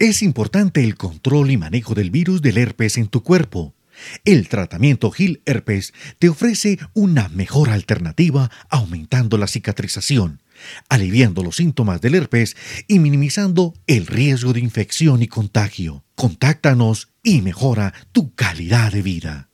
Es importante el control y manejo del virus del herpes en tu cuerpo. El tratamiento Gil Herpes te ofrece una mejor alternativa aumentando la cicatrización, aliviando los síntomas del herpes y minimizando el riesgo de infección y contagio. Contáctanos y mejora tu calidad de vida.